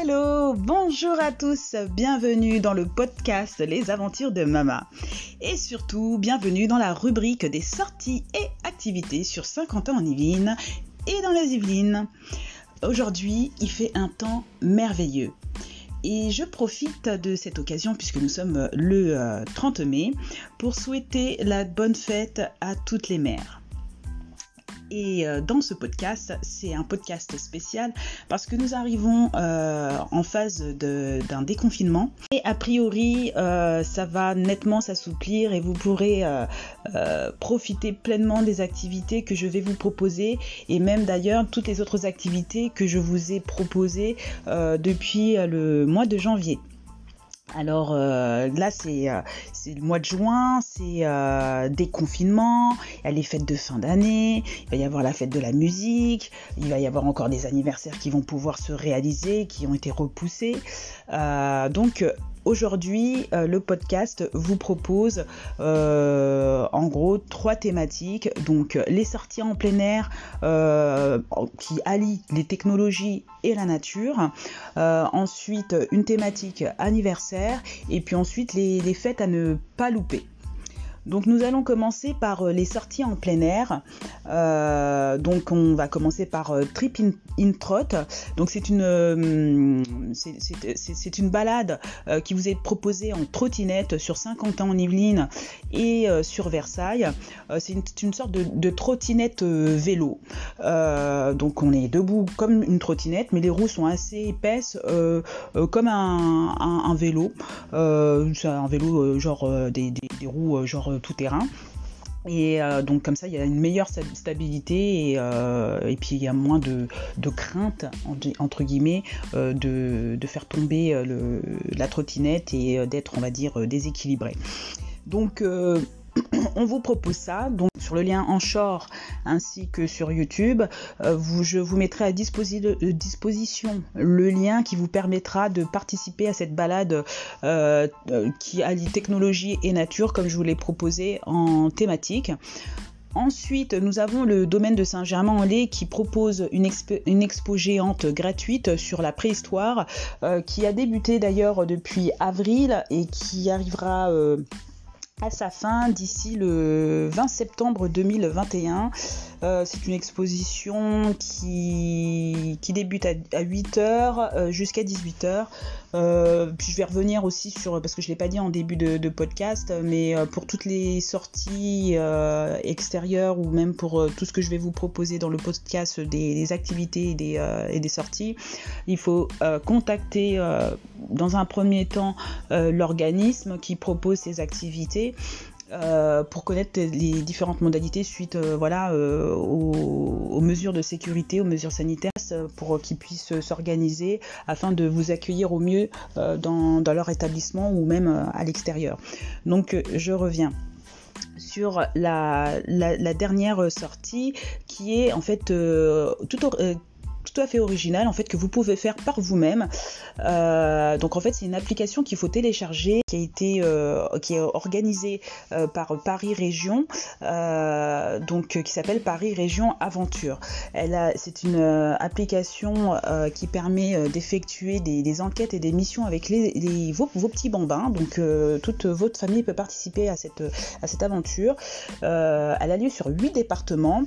Hello, bonjour à tous, bienvenue dans le podcast Les aventures de Mama. Et surtout, bienvenue dans la rubrique des sorties et activités sur Saint-Quentin en Yvelines et dans les Yvelines. Aujourd'hui, il fait un temps merveilleux. Et je profite de cette occasion, puisque nous sommes le 30 euh, mai, pour souhaiter la bonne fête à toutes les mères. Et euh, dans ce podcast, c'est un podcast spécial parce que nous arrivons euh, en phase d'un déconfinement. Et a priori, euh, ça va nettement s'assouplir et vous pourrez profiter pleinement des activités que je vais vous proposer et même d'ailleurs toutes les autres activités que je vous ai proposées depuis le mois de janvier. Alors euh, là, euh, c'est le mois de juin, c'est euh, déconfinement, il y a les fêtes de fin d'année, il va y avoir la fête de la musique, il va y avoir encore des anniversaires qui vont pouvoir se réaliser, qui ont été repoussés. donc Aujourd'hui, euh, le podcast vous propose euh, en gros trois thématiques. Donc les sorties en plein air euh, qui allient les technologies et la nature. ensuite, une thématique anniversaire. Et puis ensuite, les fêtes à ne pas louper. Donc nous allons commencer par euh, les sorties en plein air. Euh, donc on va commencer par euh, Trip in, Trot. Donc c'est une c'est une balade qui vous est proposée en trottinette sur Saint-Quentin en Yvelines et sur Versailles. c'est une, sorte de, trottinette vélo. donc on est debout comme une trottinette, mais les roues sont assez épaisses comme un, vélo. c'est un vélo genre des, des, roues genre tout terrain. Et euh, donc comme ça, il y a une meilleure stabilité et, euh, et puis il y a moins de, de crainte, entre guillemets, euh, de, de, faire tomber le, la trottinette et d'être, on va dire, déséquilibré. Donc on vous propose ça. Donc sur le lien en short ainsi que sur YouTube, euh, je vous mettrai à euh, disposition le lien qui vous permettra de participer à cette balade euh, qui allie technologie et nature comme je vous l'ai proposé en thématique. Ensuite, nous avons le domaine de Saint-Germain-en-Laye qui propose une, expo, géante gratuite sur la préhistoire qui a débuté d'ailleurs depuis avril et qui arrivera à sa fin d'ici le 20 septembre 2021. Euh, c'est une exposition qui, débute à, 8h euh, jusqu'à 18h. Euh, puis je vais revenir aussi sur, parce que je ne l'ai pas dit en début de, podcast, mais pour toutes les sorties extérieures ou même pour tout ce que je vais vous proposer dans le podcast des, activités et des, et des, sorties, il faut contacter dans un premier temps l'organisme qui propose ces activités euh, pour connaître les différentes modalités suite euh, voilà, euh, aux, mesures de sécurité, aux mesures sanitaires, pour qu'ils puissent s'organiser afin de vous accueillir au mieux dans, leur établissement ou même à l'extérieur. Donc je reviens sur la, dernière sortie qui est en fait tout, tout à fait original en fait que vous pouvez faire par vous-même. Euh, donc en fait c'est une application qu'il faut télécharger qui a été euh, qui est organisée euh, par Paris Région donc qui s'appelle Paris Région Aventure. Elle a c'est une application qui permet d'effectuer des, enquêtes et des missions avec les, vos, petits bambins donc toute votre famille peut participer à cette à cette aventure. elle a lieu sur huit départements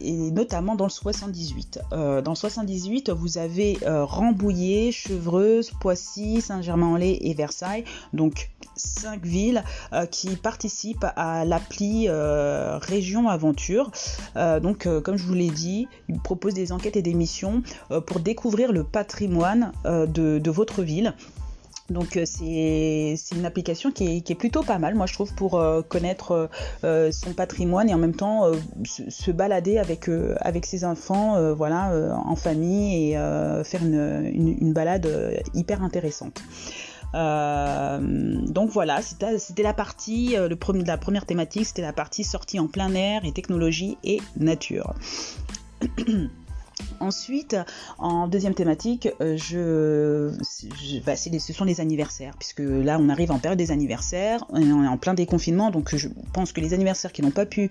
et notamment dans le 78. dans le 78, vous avez euh, Rambouillet, Chevreuse, Poissy, Saint-Germain-en-Laye et Versailles, donc cinq villes euh, qui participent à l'appli euh, Région Aventure. donc, comme je vous l'ai dit, il propose des enquêtes et des missions pour découvrir le patrimoine de votre ville. Donc euh, c'est une application qui est, plutôt pas mal, moi je trouve, pour euh, connaître euh, son patrimoine et en même temps se, balader avec, avec ses enfants voilà, en famille et faire une, balade hyper intéressante. donc voilà, c'était la partie, le la première thématique, c'était la partie sortie en plein air et technologie et nature. Ensuite, en deuxième thématique, euh, bah, ce sont les anniversaires, puisque là on arrive en période des anniversaires, on est en plein déconfinement, donc je pense que les anniversaires qui n'ont pas pu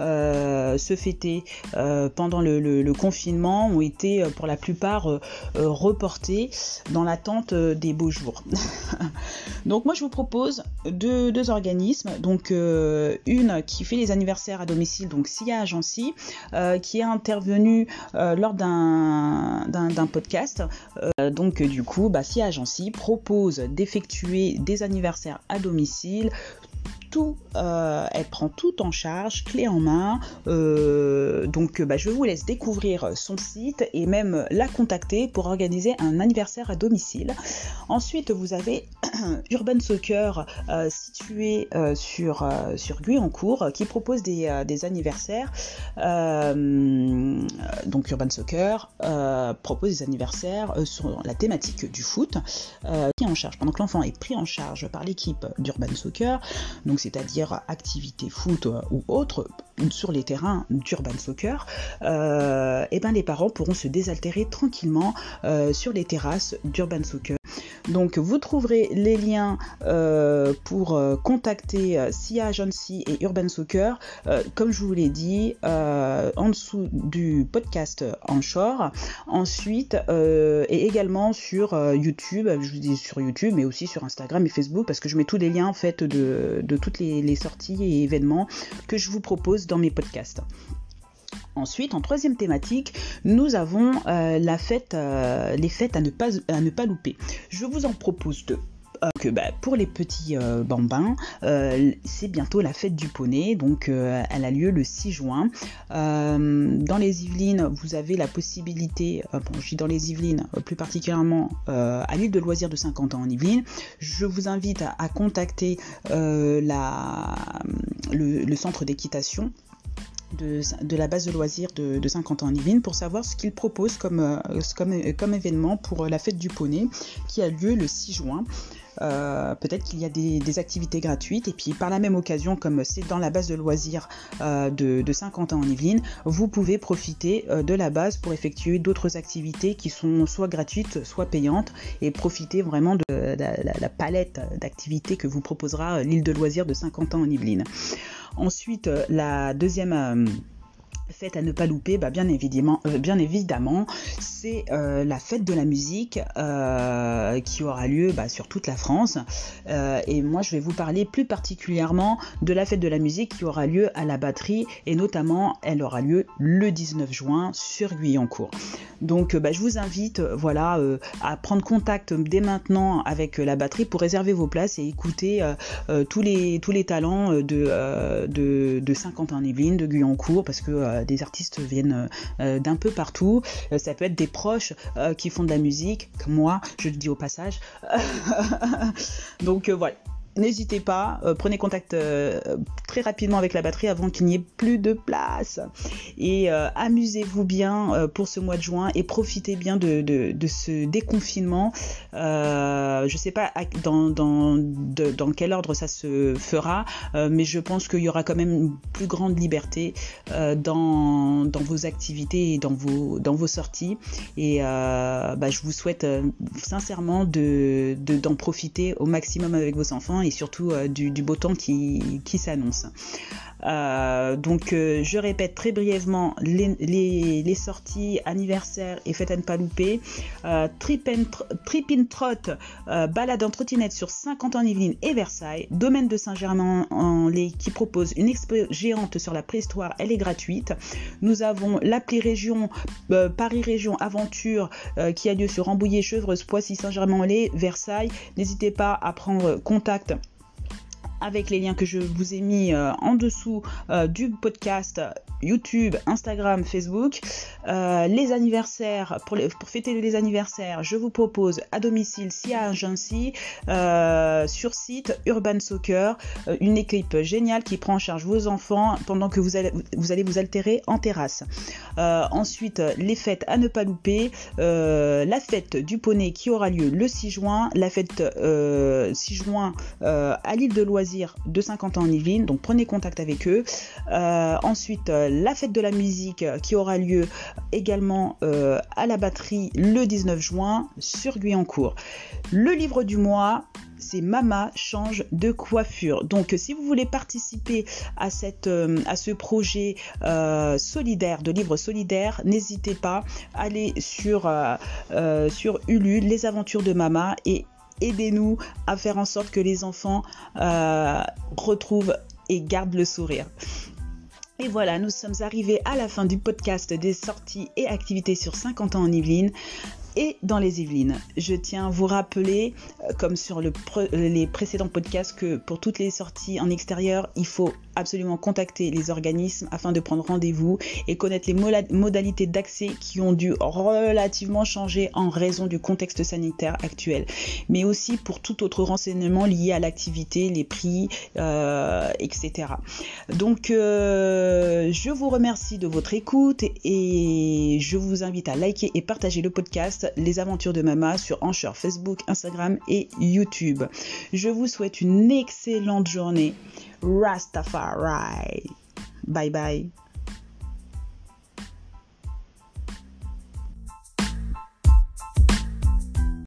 euh, se fêter euh, pendant le, confinement ont été pour la plupart reportés dans l'attente des beaux jours. donc moi je vous propose deux, deux organismes, donc une qui fait les anniversaires à domicile, donc SIA Agency, qui est intervenue lors d'un d'un podcast. Euh, donc du coup, bah, si Agency propose d'effectuer des anniversaires à domicile euh, elle prend tout en charge, clé en main. Euh, donc bah, je vous laisse découvrir son site et même la contacter pour organiser un anniversaire à domicile. Ensuite, vous avez Urban Soccer euh, situé sur, sur Guyancourt qui propose des, anniversaires. donc Urban Soccer propose des anniversaires sur la thématique du foot qui en charge pendant que l'enfant est pris en charge par l'équipe d'Urban Soccer. Donc c'est-à-dire activité foot ou autre, sur les terrains d'urban soccer, euh, eh ben les parents pourront se désaltérer tranquillement euh, sur les terrasses d'urban soccer. Donc vous trouverez les liens euh, pour euh, contacter euh, SIA Agency et Urban Soccer, comme je vous l'ai dit, en dessous du podcast Onshore. Ensuite, et également sur YouTube, je vous dis sur YouTube, mais aussi sur Instagram et Facebook, parce que je mets tous les liens en fait de, toutes les sorties et événements que je vous propose dans mes podcasts. Ensuite, en troisième thématique, nous avons euh, euh, les fêtes à ne, pas, louper. Je vous en propose deux euh, bah, pour les petits bambins, c'est bientôt la fête du poney, donc elle a lieu le 6 juin. dans les Yvelines, vous avez la possibilité, bon, je dis dans les Yvelines, plus particulièrement à l'île de loisirs de 50 ans en Yvelines, je vous invite à, contacter le centre d'équitation de, la base de loisirs de, 50 ans en Yvelines pour savoir ce qu'ils proposent comme, euh, comme, comme, événement pour la fête du poney qui a lieu le 6 juin. Euh, peut-être qu'il y a des, activités gratuites et puis par la même occasion comme c'est dans la base de loisirs euh, de, 50 ans en Yvelines vous pouvez profiter de la base pour effectuer d'autres activités qui sont soit gratuites soit payantes et profiter vraiment de, la, palette d'activités que vous proposera l'île de loisirs de 50 ans en Yvelines Ensuite, euh, la deuxième euh, fête à ne pas louper, bah bien évidemment, euh, bien évidemment c'est la fête de la musique qui aura lieu bah, sur toute la France. et moi, je vais vous parler plus particulièrement de la fête de la musique qui aura lieu à la batterie et notamment, elle aura lieu le 19 juin sur Guyancourt. Donc bah, je vous invite euh, voilà, euh, à prendre contact dès maintenant avec euh, la batterie pour réserver vos places et écouter tous, les, tous les talents de, de, 50 ans Yvelines, de Guyancourt, parce que des artistes viennent d'un peu partout. ça peut être des proches qui font de la musique, comme moi, je le dis au passage. Donc voilà, N'hésitez pas, euh, prenez contact euh, très rapidement avec la batterie avant qu'il n'y ait plus de place. Et euh, amusez-vous bien pour ce mois de juin et profitez bien de, ce déconfinement. je ne sais pas dans, quel ordre ça se fera, mais je pense qu'il y aura quand même une plus grande liberté dans, vos activités et dans vos, sorties. Et bah, je vous souhaite sincèrement d'en de, profiter au maximum avec vos enfants et surtout euh, du, beau temps qui, qui s'annonce. Euh, donc euh, je répète très brièvement les, sorties anniversaires et fêtes à ne pas louper. in Trot, balade en trottinette sur 50 ans Yvelines et Versailles. Domaine de Saint-Germain-en-Laye qui propose une expo géante sur la préhistoire, elle est gratuite. Nous avons l'appli Paris Région Aventure qui a lieu sur Rambouillet, Chevreuse, Poissy, Saint-Germain-en-Laye, Versailles. N'hésitez pas à prendre contact avec les liens que je vous ai mis euh, en dessous euh, du podcast YouTube, Instagram, Facebook. Euh, les anniversaires, pour, fêter les anniversaires, je vous propose à domicile SIA Agency, sur site Urban Soccer, une équipe géniale qui prend en charge vos enfants pendant que vous allez vous, allez vous altérer en terrasse. ensuite, les fêtes à ne pas louper, la fête du poney qui aura lieu le 6 juin, la fête 6 juin à l'île de Loisirs de 50 ans en Yvelines, donc prenez contact avec eux. Euh, ensuite, euh, la fête de la musique qui aura lieu également à la batterie le 19 juin sur Guyancourt. Le livre du mois, c'est Mama change de coiffure. Donc si vous voulez participer à, cette, euh, à ce projet euh, solidaire, de livre solidaire, n'hésitez pas, allez sur, euh, sur Ulu, les aventures de Mama et aidez-nous à faire en sorte que les enfants retrouvent et gardent le sourire. Et voilà, nous sommes arrivés à la fin du podcast des sorties et activités sur 50 ans en Yvelines et dans les Yvelines. Je tiens à vous rappeler, euh, comme sur les précédents podcasts, que pour toutes les sorties en extérieur, il faut absolument contacter les organismes afin de prendre rendez-vous et connaître les modalités d'accès qui ont dû relativement changer en raison du contexte sanitaire actuel, mais aussi pour tout autre renseignement lié à l'activité, les prix, euh, etc. Donc, euh, je vous remercie de votre écoute et je vous invite à liker et partager le podcast les aventures de Mama sur Anchor, Facebook, Instagram et YouTube. Je vous souhaite une excellente journée. Rastafari. Bye bye.